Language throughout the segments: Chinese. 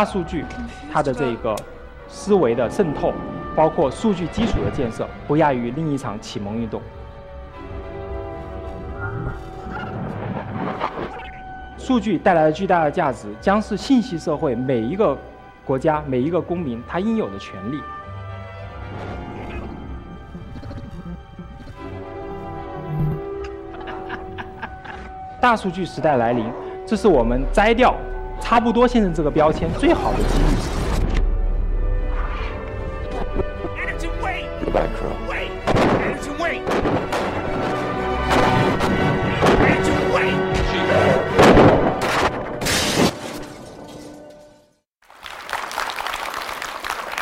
大数据它的这个思维的渗透，包括数据基础的建设，不亚于另一场启蒙运动。数据带来的巨大的价值，将是信息社会每一个国家每一个公民他应有的权利。大数据时代来临，这是我们摘掉“差不多先生”这个标签最好的机遇。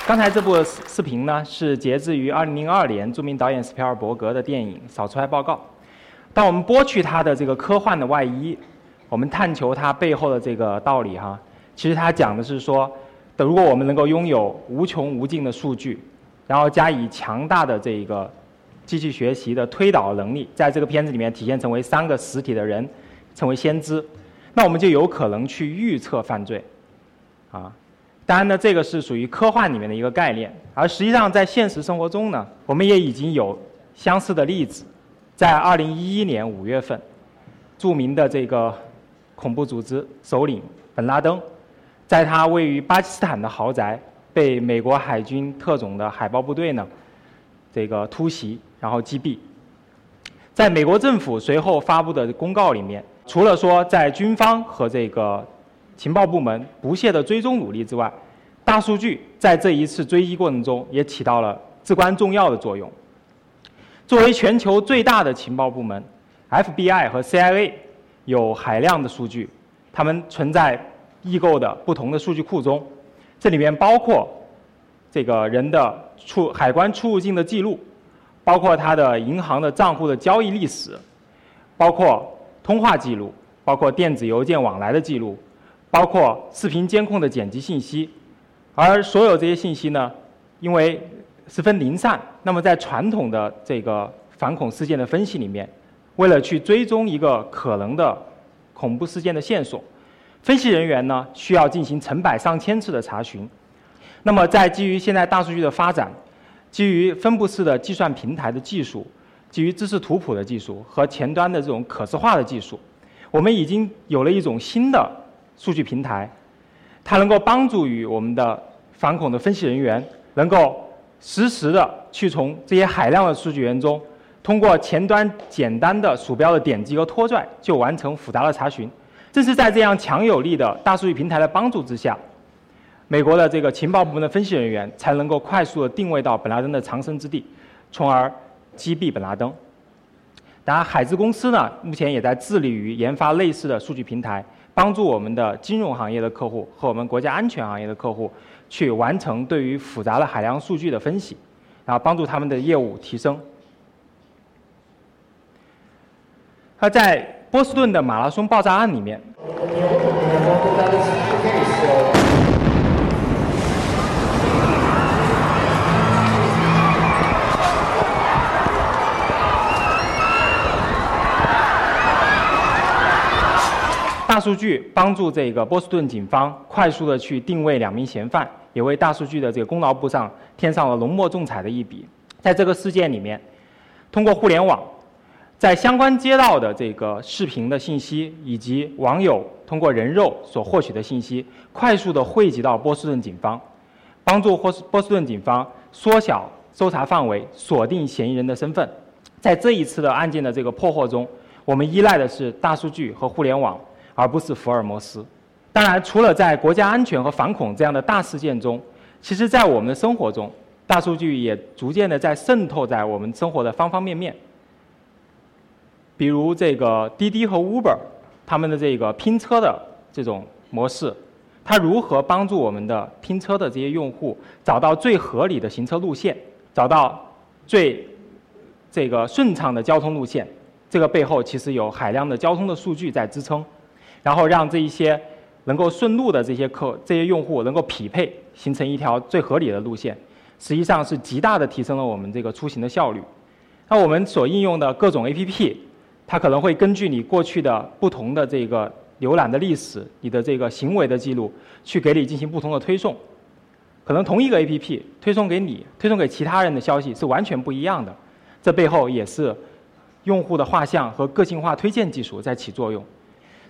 刚才这部视频呢，是截自于2002年著名导演斯皮尔伯格的电影《扫除派报告》。当我们剥去它的这个科幻的外衣，我们探求它背后的这个道理哈，其实它讲的是说，如果我们能够拥有无穷无尽的数据，然后加以强大的这个机器学习的推导能力，在这个片子里面体现成为三个实体的人，成为先知，那我们就有可能去预测犯罪，啊。当然呢，这个是属于科幻里面的一个概念，而实际上在现实生活中呢，我们也已经有相似的例子。在2011年5月份，著名的这个恐怖组织首领本拉登，在他位于巴基斯坦的豪宅被美国海军特种的海豹部队呢，这个突袭然后击毙。在美国政府随后发布的公告里面，除了说在军方和这个情报部门不懈的追踪努力之外，大数据在这一次追击过程中也起到了至关重要的作用。作为全球最大的情报部门，FBI 和 CIA 有海量的数据，它们存在异构的不同的数据库中，这里面包括这个人的出海关出入境的记录，包括他的银行的账户的交易历史，包括通话记录，包括电子邮件往来的记录。包括视频监控的剪辑信息，而所有这些信息呢，因为十分零散，那么在传统的这个反恐事件的分析里面，为了去追踪一个可能的恐怖事件的线索，分析人员呢需要进行成百上千次的查询。那么在基于现在大数据的发展，基于分布式的计算平台的技术，基于知识图谱的技术和前端的这种可视化的技术，我们已经有了一种新的。数据平台，它能够帮助于我们的反恐的分析人员，能够实时的去从这些海量的数据源中，通过前端简单的鼠标的点击和拖拽，就完成复杂的查询。正是在这样强有力的大数据平台的帮助之下，美国的这个情报部门的分析人员才能够快速的定位到本拉登的藏身之地，从而击毙本拉登。当然，海之公司呢，目前也在致力于研发类似的数据平台。帮助我们的金融行业的客户和我们国家安全行业的客户去完成对于复杂的海量数据的分析，然后帮助他们的业务提升。他在波士顿的马拉松爆炸案里面。大数据帮助这个波士顿警方快速的去定位两名嫌犯，也为大数据的这个功劳簿上添上了浓墨重彩的一笔。在这个事件里面，通过互联网，在相关街道的这个视频的信息以及网友通过人肉所获取的信息，快速的汇集到波士顿警方，帮助波士波士顿警方缩小搜查范围，锁定嫌疑人的身份。在这一次的案件的这个破获中，我们依赖的是大数据和互联网。而不是福尔摩斯。当然，除了在国家安全和反恐这样的大事件中，其实在我们的生活中，大数据也逐渐的在渗透在我们生活的方方面面。比如这个滴滴和 Uber，他们的这个拼车的这种模式，它如何帮助我们的拼车的这些用户找到最合理的行车路线，找到最这个顺畅的交通路线？这个背后其实有海量的交通的数据在支撑。然后让这一些能够顺路的这些客、这些用户能够匹配，形成一条最合理的路线，实际上是极大的提升了我们这个出行的效率。那我们所应用的各种 APP，它可能会根据你过去的不同的这个浏览的历史、你的这个行为的记录，去给你进行不同的推送。可能同一个 APP 推送给你、推送给其他人的消息是完全不一样的。这背后也是用户的画像和个性化推荐技术在起作用。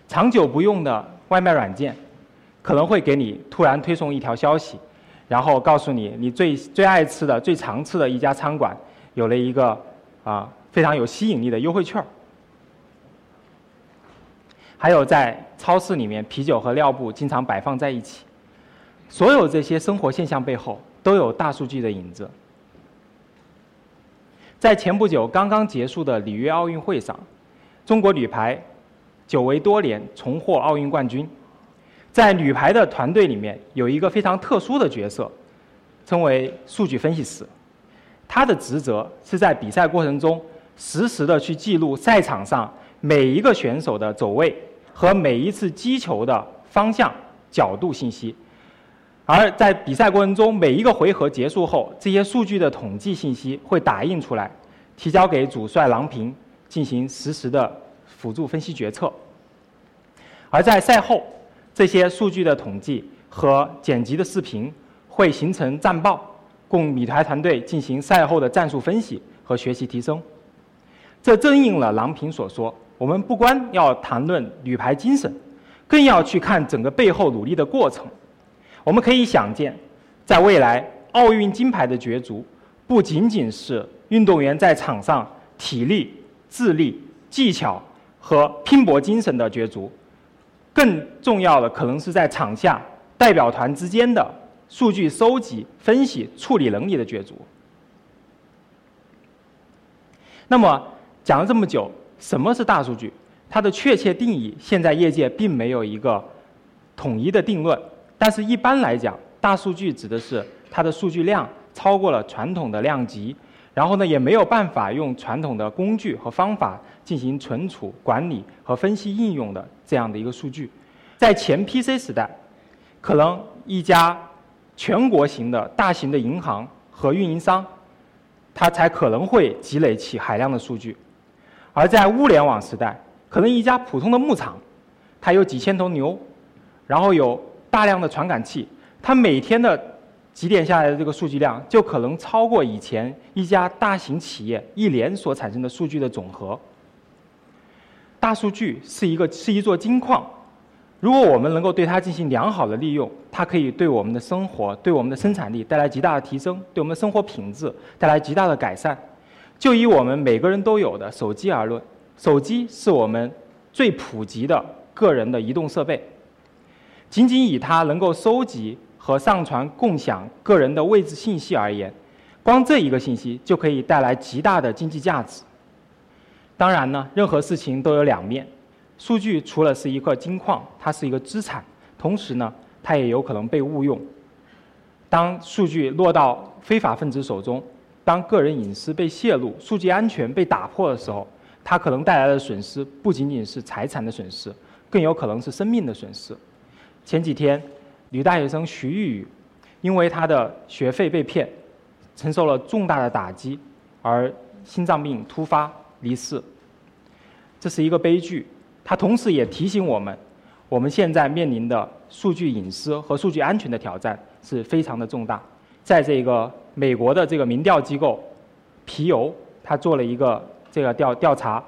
长久不用的外卖软件，可能会给你突然推送一条消息，然后告诉你你最最爱吃的、最常吃的一家餐馆有了一个啊非常有吸引力的优惠券儿。还有在超市里面，啤酒和尿布经常摆放在一起。所有这些生活现象背后都有大数据的影子。在前不久刚刚结束的里约奥运会上，中国女排久违多年重获奥运冠军。在女排的团队里面，有一个非常特殊的角色，称为数据分析师。他的职责是在比赛过程中实时的去记录赛场上每一个选手的走位和每一次击球的方向、角度信息。而在比赛过程中，每一个回合结束后，这些数据的统计信息会打印出来，提交给主帅郎平进行实时的辅助分析决策。而在赛后，这些数据的统计和剪辑的视频会形成战报，供米台团队进行赛后的战术分析和学习提升。这正应了郎平所说：我们不光要谈论女排精神，更要去看整个背后努力的过程。我们可以想见，在未来奥运金牌的角逐，不仅仅是运动员在场上体力、智力、技巧和拼搏精神的角逐，更重要的可能是在场下代表团之间的数据收集、分析、处理能力的角逐。那么讲了这么久，什么是大数据？它的确切定义，现在业界并没有一个统一的定论。但是，一般来讲，大数据指的是它的数据量超过了传统的量级，然后呢，也没有办法用传统的工具和方法进行存储、管理和分析应用的这样的一个数据。在前 PC 时代，可能一家全国型的大型的银行和运营商，它才可能会积累起海量的数据；而在物联网时代，可能一家普通的牧场，它有几千头牛，然后有。大量的传感器，它每天的几点下来的这个数据量，就可能超过以前一家大型企业一年所产生的数据的总和。大数据是一个是一座金矿，如果我们能够对它进行良好的利用，它可以对我们的生活、对我们的生产力带来极大的提升，对我们的生活品质带来极大的改善。就以我们每个人都有的手机而论，手机是我们最普及的个人的移动设备。仅仅以它能够收集和上传、共享个人的位置信息而言，光这一个信息就可以带来极大的经济价值。当然呢，任何事情都有两面，数据除了是一块金矿，它是一个资产，同时呢，它也有可能被误用。当数据落到非法分子手中，当个人隐私被泄露、数据安全被打破的时候，它可能带来的损失不仅仅是财产的损失，更有可能是生命的损失。前几天，女大学生徐玉玉，因为她的学费被骗，承受了重大的打击，而心脏病突发离世。这是一个悲剧，它同时也提醒我们，我们现在面临的数据隐私和数据安全的挑战是非常的重大。在这个美国的这个民调机构皮尤，他做了一个这个调调查，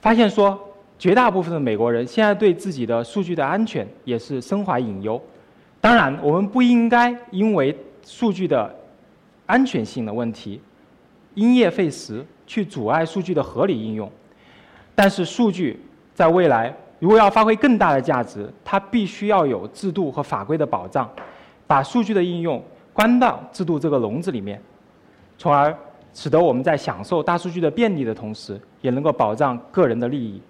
发现说。绝大部分的美国人现在对自己的数据的安全也是深怀隐忧。当然，我们不应该因为数据的安全性的问题因噎废食，去阻碍数据的合理应用。但是，数据在未来如果要发挥更大的价值，它必须要有制度和法规的保障，把数据的应用关到制度这个笼子里面，从而使得我们在享受大数据的便利的同时，也能够保障个人的利益。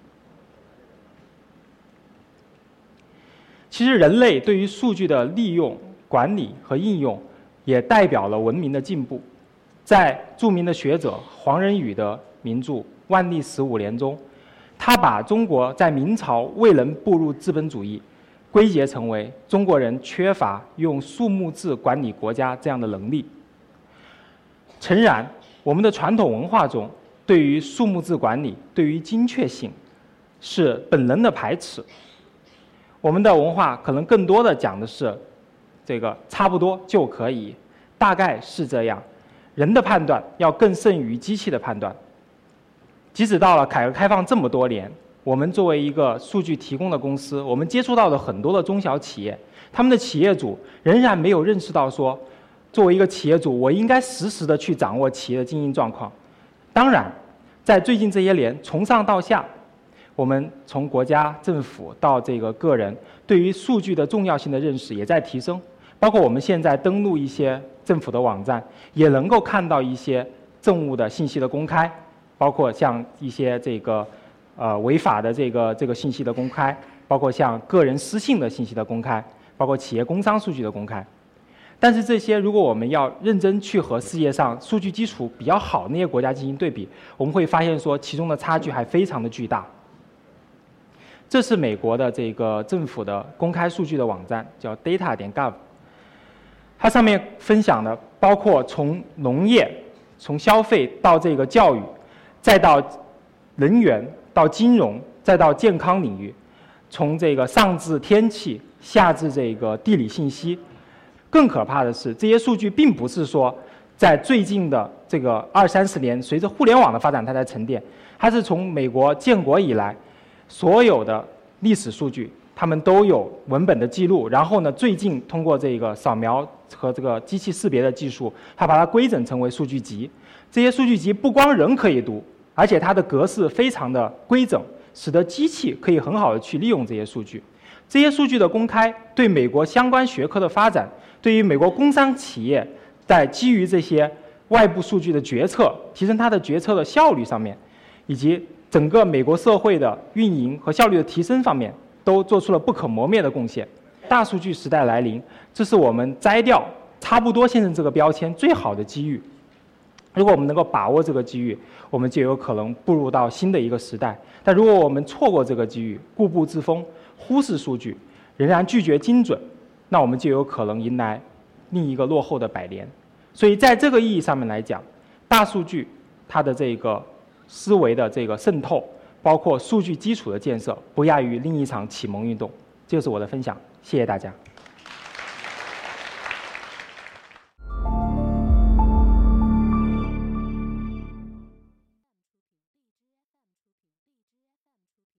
其实，人类对于数据的利用、管理和应用，也代表了文明的进步。在著名的学者黄仁宇的名著《万历十五年》中，他把中国在明朝未能步入资本主义，归结成为中国人缺乏用数目字管理国家这样的能力。诚然，我们的传统文化中对于数目字管理、对于精确性，是本能的排斥。我们的文化可能更多的讲的是，这个差不多就可以，大概是这样。人的判断要更胜于机器的判断。即使到了改革开放这么多年，我们作为一个数据提供的公司，我们接触到的很多的中小企业，他们的企业主仍然没有认识到说，作为一个企业主，我应该实时的去掌握企业的经营状况。当然，在最近这些年，从上到下。我们从国家政府到这个个人，对于数据的重要性的认识也在提升。包括我们现在登录一些政府的网站，也能够看到一些政务的信息的公开，包括像一些这个呃违法的这个这个信息的公开，包括像个人私信的信息的公开，包括企业工商数据的公开。但是这些，如果我们要认真去和世界上数据基础比较好那些国家进行对比，我们会发现说其中的差距还非常的巨大。这是美国的这个政府的公开数据的网站，叫 data 点 gov。它上面分享的包括从农业、从消费到这个教育，再到能源、到金融、再到健康领域，从这个上至天气，下至这个地理信息。更可怕的是，这些数据并不是说在最近的这个二三十年，随着互联网的发展它在沉淀，它是从美国建国以来。所有的历史数据，他们都有文本的记录。然后呢，最近通过这个扫描和这个机器识别的技术，它把它规整成为数据集。这些数据集不光人可以读，而且它的格式非常的规整，使得机器可以很好的去利用这些数据。这些数据的公开，对美国相关学科的发展，对于美国工商企业在基于这些外部数据的决策，提升它的决策的效率上面，以及。整个美国社会的运营和效率的提升方面，都做出了不可磨灭的贡献。大数据时代来临，这是我们摘掉“差不多先生”这个标签最好的机遇。如果我们能够把握这个机遇，我们就有可能步入到新的一个时代。但如果我们错过这个机遇，固步自封，忽视数据，仍然拒绝精准，那我们就有可能迎来另一个落后的百年。所以，在这个意义上面来讲，大数据它的这个。思维的这个渗透，包括数据基础的建设，不亚于另一场启蒙运动。这就是我的分享，谢谢大家。